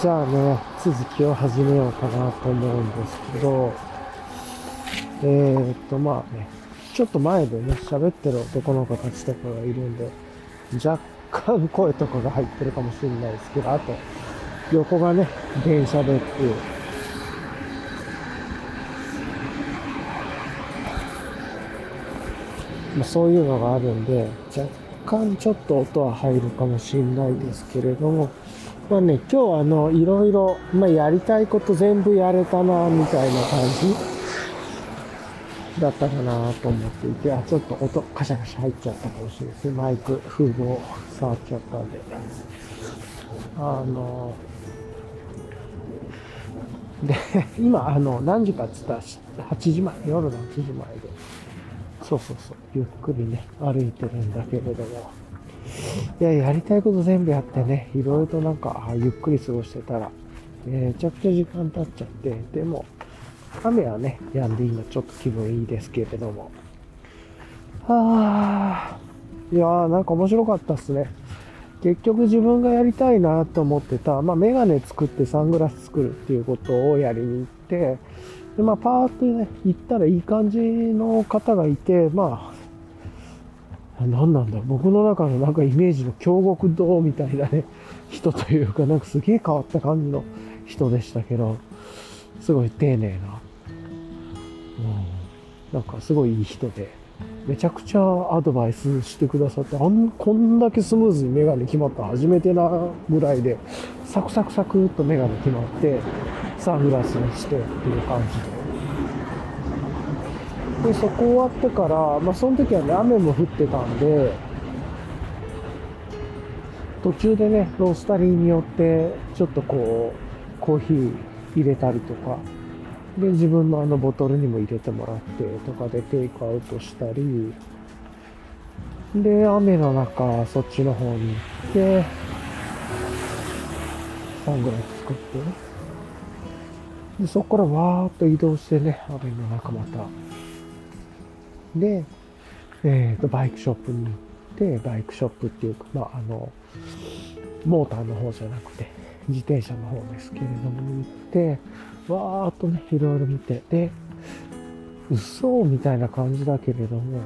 じゃあね、続きを始めようかなと思うんですけど、えー、っと、まあね、ちょっと前でね、喋ってる男の子たちとかがいるんで、若干声とかが入ってるかもしれないですけど、あと、横がね、電車でっていう、まあ、そういうのがあるんで、若干ちょっと音は入るかもしれないですけれども、まあね、今日あの、いろいろ、まあ、やりたいこと全部やれたな、みたいな感じだったかなと思っていて、あ、ちょっと音カシャカシャ入っちゃったかもしれないですね。マイク、風防触っちゃったんで。あの、で、今、あの、何時かっつったら8時前、夜の8時前で、そうそうそう、ゆっくりね、歩いてるんだけれども、いや、やりたいこと全部やってね、いろいろとなんか、ゆっくり過ごしてたら、めちゃくちゃ時間経っちゃって、でも、雨はね、止んで今ちょっと気分いいですけれども。はぁ、いやーなんか面白かったっすね。結局自分がやりたいなと思ってた、まあメガネ作ってサングラス作るっていうことをやりに行って、で、まあパーってね、行ったらいい感じの方がいて、まあ、何なんだ。僕の中のなんかイメージの京極堂みたいなね、人というか、なんかすげえ変わった感じの人でしたけど、すごい丁寧な、うん、なんかすごいいい人で、めちゃくちゃアドバイスしてくださって、あん、こんだけスムーズにメガネ決まった初めてなぐらいで、サクサクサクっとメガネ決まって、サングラスにしてっていう感じで。で、そこ終わってから、まあその時はね、雨も降ってたんで、途中でね、ロースタリーによって、ちょっとこう、コーヒー入れたりとか、で、自分のあのボトルにも入れてもらってとかでテイクアウトしたり、で、雨の中、そっちの方に行って、サングラス作ってね。で、そこからわーっと移動してね、雨の中また。で、えっ、と、バイクショップに行って、バイクショップっていうか、まあ、あの、モーターの方じゃなくて、自転車の方ですけれども、行って、わーっとね、いろいろ見て、で、嘘みたいな感じだけれども、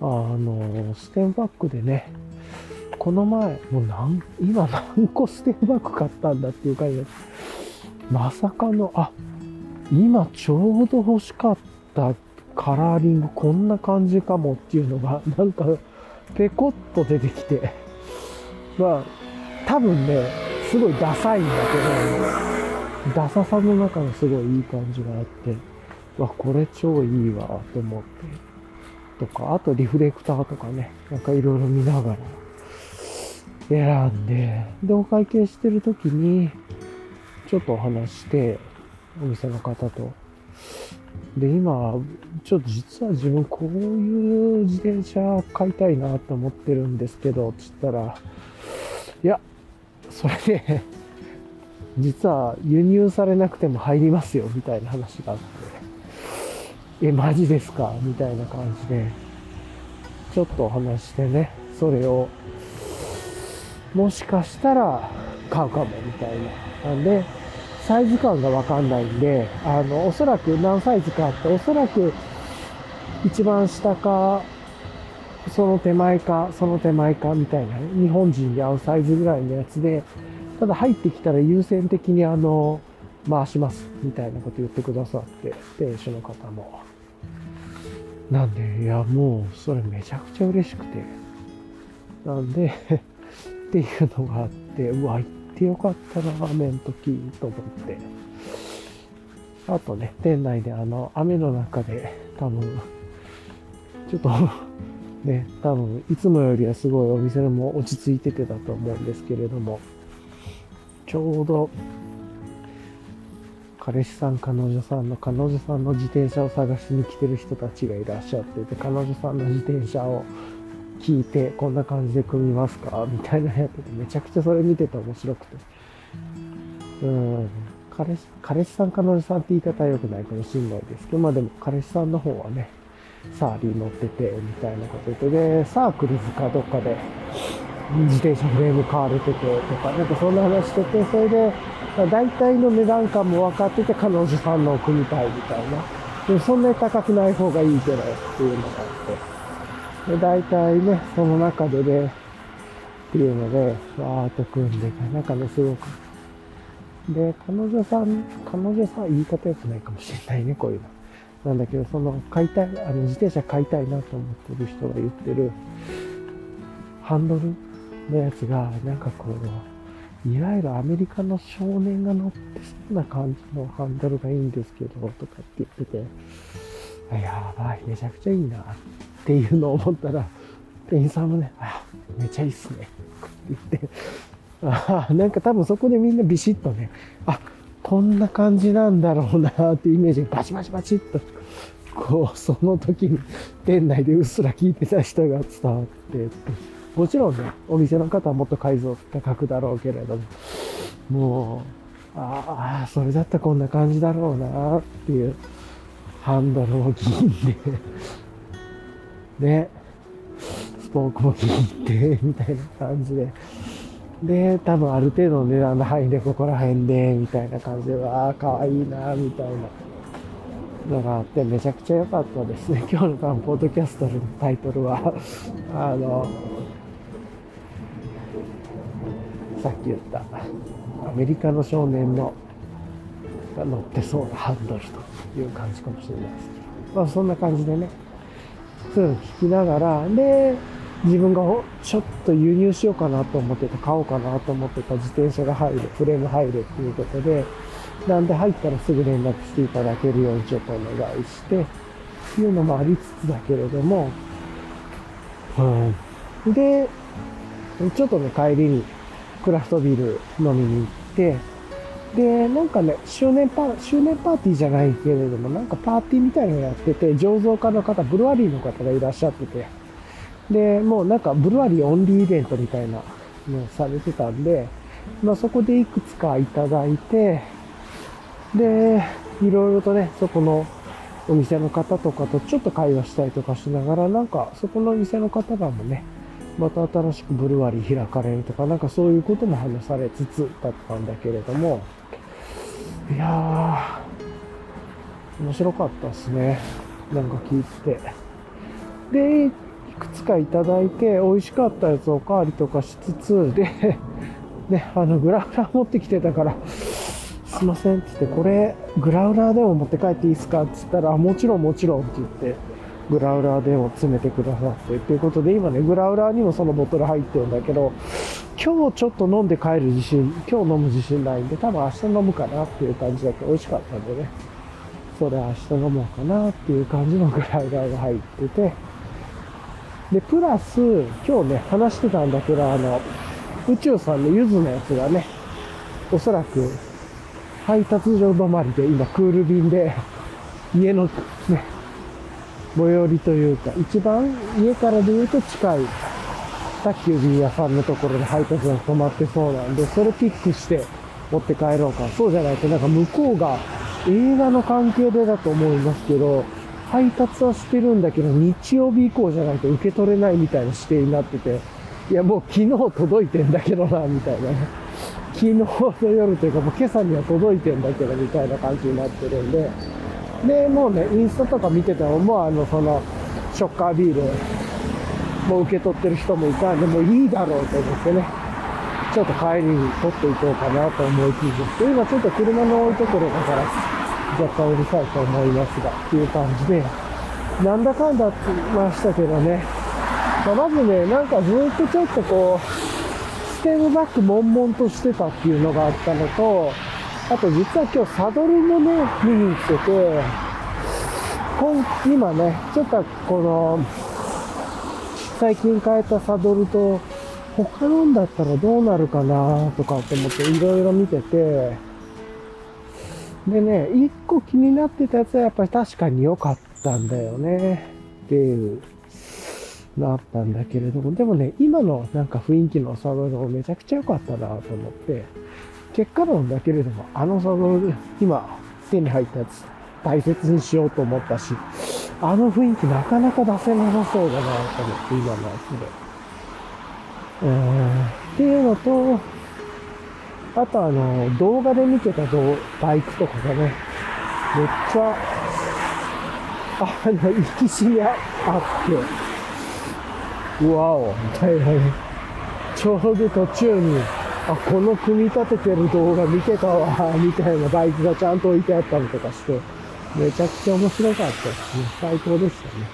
あの、ステンバックでね、この前、もう何、今何個ステンバック買ったんだっていう感じで、まさかの、あ、今ちょうど欲しかったカラーリングこんな感じかもっていうのが、なんか、ペコッと出てきて、まあ、多分ね、すごいダサいんだけど、ダサさの中のすごいいい感じがあって、わ、これ超いいわ、と思って。とか、あとリフレクターとかね、なんかいろいろ見ながら選んで、で、お会計してる時に、ちょっとお話して、お店の方と。で、今、ちょっと実は自分こういう自転車買いたいなと思ってるんですけど、つったら、いや、それで、実は輸入されなくても入りますよ、みたいな話があって、え、マジですか？みたいな感じで、ちょっとお話してね、それを、もしかしたら買うかも、みたいな。なんで、サイズ感がわかんないんで、あの、おそらく何サイズかあって、おそらく一番下か、その手前か、その手前か、みたいなね、日本人に合うサイズぐらいのやつで、ただ入ってきたら優先的にあの、回します、みたいなこと言ってくださって、店主の方も。なんで、いや、もう、それめちゃくちゃ嬉しくて。なんで、っていうのがあって、うわ、行ってよかったな、雨の時、と思って。あとね、店内であの、雨の中で、多分、ちょっと、ね、多分、いつもよりはすごいお店も落ち着いててだと思うんですけれども、ちょうど、彼氏さん、彼女さんの、彼女さんの自転車を探しに来てる人たちがいらっしゃってて、彼女さんの自転車を聞いて、こんな感じで組みますか？みたいなやってて、めちゃくちゃそれ見てて面白くて。うん。彼氏、彼氏さん、彼女さんって言い方は良くないかもしれないですけど、まあでも彼氏さんの方はね、サーリー乗ってて、みたいなこと言って、で、サークルズかどっかで、自転車フレーム買われててとか、なんかそんな話してて、それで、大体の値段感も分かってて、彼女さんのを組みたいみたいな。でそんなに高くない方がいいけどっていうのがあって。で、大体ね、その中でね、っていうので、わーっと組んで、なんかね、すごく。で、彼女さん、彼女さん、言い方良くないかもしれないね、こういうの。なんだけど、その、買いたい、あの、自転車買いたいなと思ってる人が言ってる、ハンドルのやつが、なんかこう、いわゆるアメリカの少年が乗ってそうな感じのハンドルがいいんですけど、とかって言ってて、やばい、めちゃくちゃいいな、っていうのを思ったら、店員さんもね、あ、めちゃいいっすね、って言って、あなんか多分そこでみんなビシッとね、あ、こんな感じなんだろうなっていうイメージがバチバチバチっと、こう、その時に店内でうっすら聞いてた人が伝わってもちろんね、お店の方はもっと改造高くだろうけれども、もう、ああ、それだったらこんな感じだろうなっていう、ハンドルも銀で、スポークも銀で、みたいな感じで、で、多分ある程度の値段の範囲でここら辺で、みたいな感じで、わあ、かわいいな、みたいなのがあって、めちゃくちゃ良かったですね。今日の多分、ポッドキャストのタイトルは、あの、さっき言ったアメリカの少年のが乗ってそうなハンドルという感じかもしれないです、まあそんな感じでね、そういうの聞きながら、で、自分がちょっと輸入しようかなと思ってた、買おうかなと思ってた自転車が入る、フレーム入るっていうことで、なんで入ったらすぐ連絡していただけるようにちょっとお願いして、っていうのもありつつだけれども、うん。で、ちょっとね、帰りにクラフトビール飲みに行って、で、なんかね、周年パー、周年パーティーじゃないけれども、なんかパーティーみたいなのやってて、醸造家の方、ブルワリーの方がいらっしゃってて、で、もうなんかブルワリーオンリーイベントみたいなのをされてたんで、まあそこでいくつかいただいて、で、いろいろとね、そこのお店の方とかとちょっと会話したりとかしながら、なんかそこのお店の方がもね、また新しくブルワリー開かれるとか、なんかそういうことも話されつつだったんだけれども、いやー、面白かったですね。なんか聞いて。で、いくつかいただいて、美味しかったやつおかわりとかしつつ、で、ね、あの、グラウラ持ってきてたから、すいませんって言って、これ、グラウラーでも持って帰っていいですか？って言ったら、もちろんもちろんって言って、グラウラーでも詰めてくださって、ということで、今ね、グラウラーにもそのボトル入ってるんだけど、今日ちょっと飲んで帰る自信、今日飲む自信ないんで、多分明日飲むかなっていう感じだと美味しかったんでね、それ明日飲もうかなっていう感じのグラウラーが入ってて、で、プラス、今日ね、話してたんだけど、あの、宇宙さんのゆずのやつがね、おそらく配達所止まりで今クール便で家のね、最寄りというか、一番家からで言うと近い宅急便屋さんのところで配達が止まってそうなんで、それピックして持って帰ろうか。そうじゃないとなんか向こうが映画の関係でだと思いますけど、配達はしてるんだけど、日曜日以降じゃないと受け取れないみたいな指定になってて、いやもう昨日届いてんだけどな、みたいなね。昨日の夜というかもう今朝には届いてんだけど、みたいな感じになってるんで、で、もうね、インスタとか見てても、もうあの、その、ショッカービール、もう受け取ってる人もいた。んで、もういいだろうと思ってね、ちょっと帰りに取っていこうかなと思いつつ、今ちょっと車の多いところだから、若干うるさいと思いますが、っていう感じで、なんだかんだって言いましたけどね、まあ、まずね、なんかずっとちょっとこう、ステムバック悶々としてたっていうのがあったのと、あと実は今日サドルもね、見に行ってて、今ね、ちょっとこの、最近変えたサドルと、他のんだったらどうなるかなとかって思っていろいろ見てて、でね、一個気になってたやつはやっぱり確かに良かったんだよね。っていうのあったんだけれども、でもね、今のなんか雰囲気のサドルもめちゃくちゃ良かったなと思って、結果論だけれども、あのサドル、今手に入ったやつ、大切にしようと思ったし、あの雰囲気なかなか出せなさそうだなと思って、今のやつで。うんっていうのと、あとあの、動画で見てたバイクとかがね、めっちゃ、あの、行きしみあって、うわお、みたいなね。ちょうど途中に、あ、この組み立ててる動画見てたわ、みたいなバイクがちゃんと置いてあったりとかして、めちゃくちゃ面白かったですね。最高でしたね。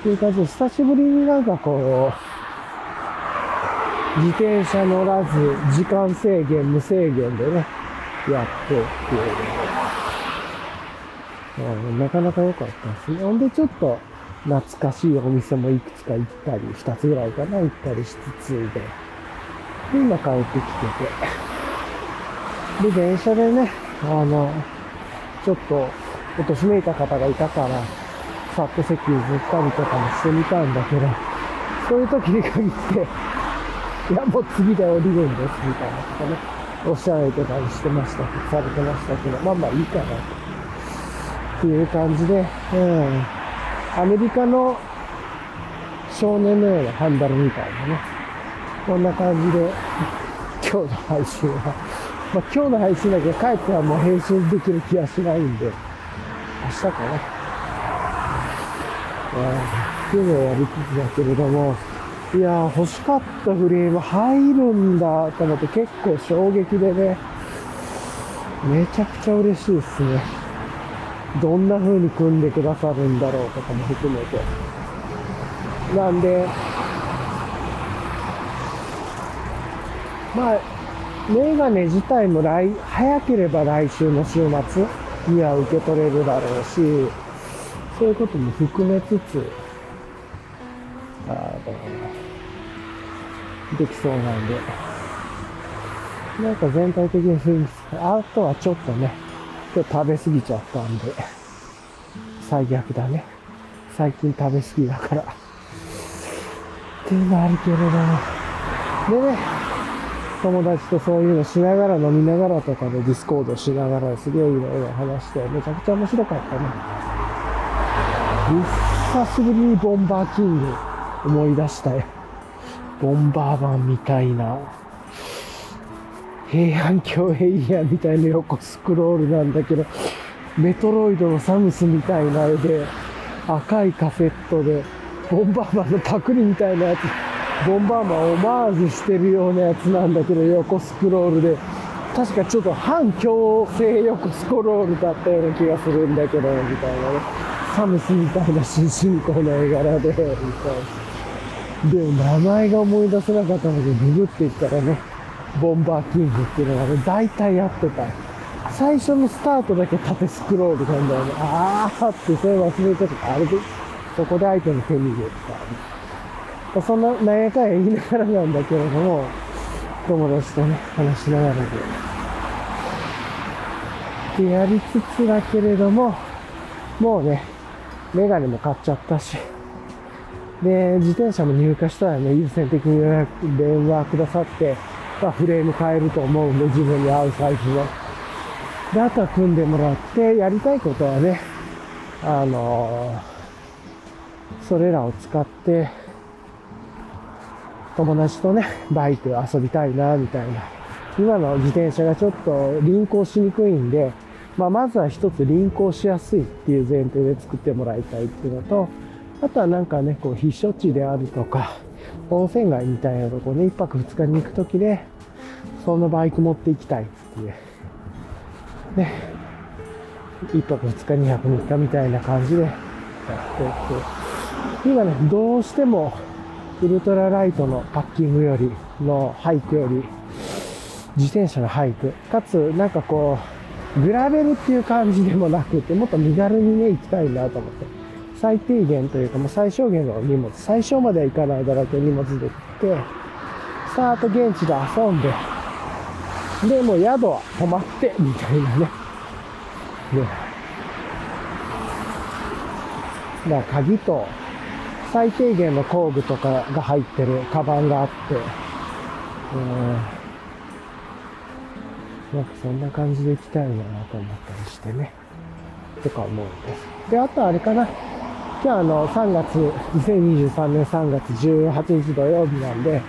っていう感じで、久しぶりになんかこう、自転車乗らず、時間制限、無制限でね、やってっていうなかなか良かったですね。ほんで、ちょっと懐かしいお店もいくつか行ったり、二つぐらいかな、行ったりしつつで。で、今帰ってきてて。で、電車でね、あの、ちょっと、おとしめいた方がいたから、さっと席譲ったりとかもしてみたんだけど、そういう時に限って、いや、もう次で降りるんです、みたいなことね、おっしゃられてたりしてました、されてましたけど、まあまあいいかなと。っていう感じで、うん。アメリカの少年のようなハンダルみたいなね。こんな感じで、今日の配信は。まあ、今日の配信だけど帰ってはもう編集できる気はしないんで、明日かな。っていうのやりつつだけれども、いやー欲しかったフレーム入るんだと思って結構衝撃でね、めちゃくちゃ嬉しいですね。どんな風に組んでくださるんだろうとかも含めて。なんで、まあ、メガネ自体も来、早ければ来週の週末には受け取れるだろうし、そういうことも含めつつ、あの、できそうなんで、なんか全体的に雰囲気、あとはちょっとね、今日食べ過ぎちゃったんで、最悪だね。最近食べ過ぎだから。っていうのあるけれども。でね、友達とそういうのしながら飲みながらとかでディスコードしながらすげえいろいろ話して、めちゃくちゃ面白かったね。久しぶりにボンバーキング思い出したよ。ボンバー版みたいな。平安京エイヤーみたいな横スクロールなんだけど、メトロイドのサムスみたいな絵で、赤いカセットで、ボンバーマンのパクリみたいなやつ、ボンバーマンオマージュしてるようなやつなんだけど、横スクロールで、確かちょっと反強制横スクロールだったような気がするんだけど、みたいなね。サムスみたいな新進行の絵柄で、みたいな。で、名前が思い出せなかったので、ググっていったらね、ボンバーキングっていうのがね、大体やってた。最初のスタートだけ縦スクロールなんだよね。あーって、それ忘れちゃった。あれで、そこでアイテム手に入れた。そんな、なんやかんや言いながらなんだけれども、友達とね、話しながらで。で、やりつつだけれども、もうね、メガネも買っちゃったし、で、自転車も入荷したらね、優先的に電話くださって、まあ、フレーム変えると思うんで、自分に合うサイズの。で、あとは組んでもらって、やりたいことはね、あのーそれらを使って、友達とね、バイク遊びたいな、みたいな。今の自転車がちょっと輪行しにくいんで、まあ、まずは一つ輪行しやすいっていう前提で作ってもらいたいっていうのと、あとはなんかね、こう、避暑地であるとか、温泉街みたいなとこね、一泊二日に行くときで、そのバイク持って行きたいっていう。ね。一泊二日、二泊三日みたいな感じでやっていって、今ね、どうしても、ウルトラライトのパッキングより、のハイクより、自転車のハイク、かつ、なんかこう、グラベルっていう感じでもなくて、もっと身軽にね、行きたいなと思って。最低限というか、もう最小限の荷物、最小までは行かないだろうけど荷物で行って、さーっと現地で遊んで、で、もう宿は泊まって、みたいなね。ね。だから鍵と、最低限の工具とかが入ってるカバンがあって、うん。なんかそんな感じで行きたいなと思ったりしてね。とか思うんです。で、あとあれかな。今日あの、3月、2023年3月18日土曜日なんで、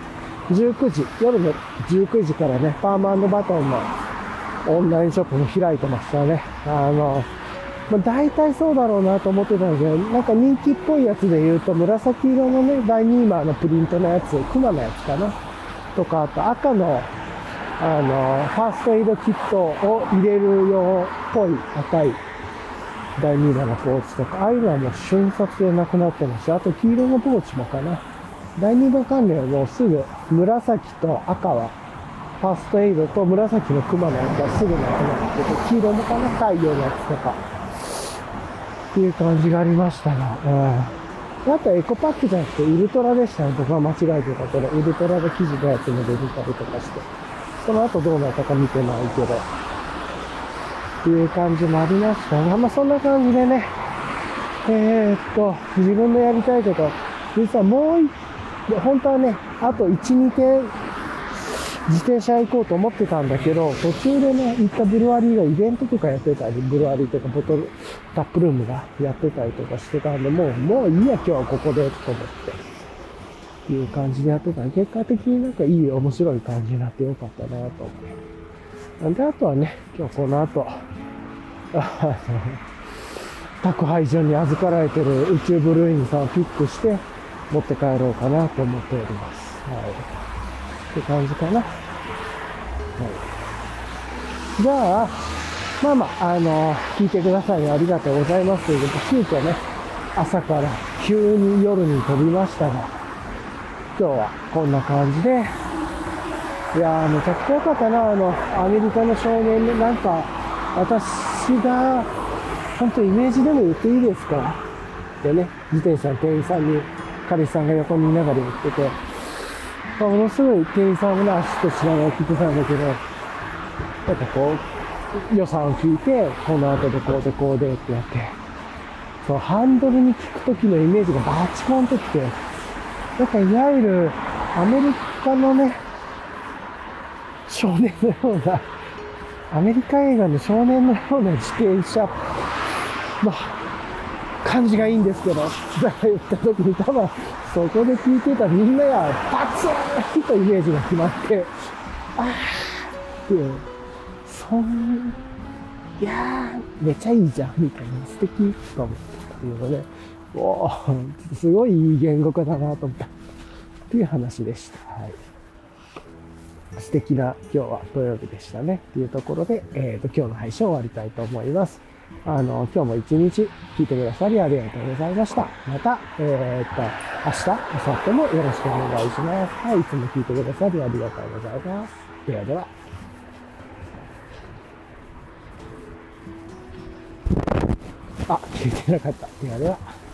19時、夜の19時からね、パーマバトンのオンラインショップも開いてましたね。あの、まあ、大体そうだろうなと思ってたんだけど、なんか人気っぽいやつで言うと、紫色のね、ダイニーマーのプリントのやつ、クマのやつかな。とか、あと赤の、あの、ファーストエイドキットを入れる用っぽい赤い第2弾のポーチとか、ああいうのはもう瞬殺でなくなってますし、あと黄色のポーチもかな。第2弾関連はもうすぐ紫と赤は、ファーストエイドと紫のクマのやつはすぐなくなってて、黄色もかな、太陽のやつとか、っていう感じがありましたが、うん。あとエコパックじゃなくてウルトラでしたね。僕は間違えてたけど、ウルトラの記事のやつも出てたりとかして。その後どうなったか見てないけど。っていう感じもありましたが、まあそんな感じでね、えー、っと、自分のやりたいこと、実はもう一、本当はね、あと1、2点、自転車行こうと思ってたんだけど、途中でね、行ったブルワリーがイベントとかやってたり、ブルワリーとかボトル、タップルームがやってたりとかしてたんで、もう、もういいや、今日はここで、と思って。いう感じでやってた結果的になんかいい、面白い感じになってよかったなと思って。なんで、あとはね、今日この後、宅配所に預かられてる宇宙ブルーインさんをピックして持って帰ろうかなと思っております。はい。って感じかな。はい。じゃあ、まあまあ、あの、聞いてくださいありがとうございます。ということで、急遽ね、朝から急に夜に飛びましたが、今日はこんな感じで、いやー、めちゃくちゃ良かったな、あの、アメリカの少年で、なんか、私が、本当イメージでも言っていいですか？ってね、自転車の店員さんに、彼氏さんが横にいながら言ってて、まあ、ものすごい店員さんもね、足としながら聞いてたんだけど、なんかこう、予算を聞いて、この後でこうでこうでってやって、そう、ハンドルに聞くときのイメージがバチコンときて、なんかいわゆるアメリカのね、少年のような、アメリカ映画の少年のような自転車の感じがいいんですけど、だから言った時に多分、そこで聞いてたみんながパツーンとイメージが決まって、あーっていう、そん、いやー、めちゃいいじゃん、みたいな、素敵と思ったっていうので、おー、すごいいい言語化だなと思った。っていう話でした。はい。素敵な今日は土曜日でしたね。っていうところで、えっ、ー、と、今日の配信を終わりたいと思います。あの、今日も一日聞いてくださりありがとうございました。また、えっ、と、明日、明後日もよろしくお願いします。はい、いつも聞いてくださりありがとうございます。ではでは。あ、聞いてなかった。ではでは。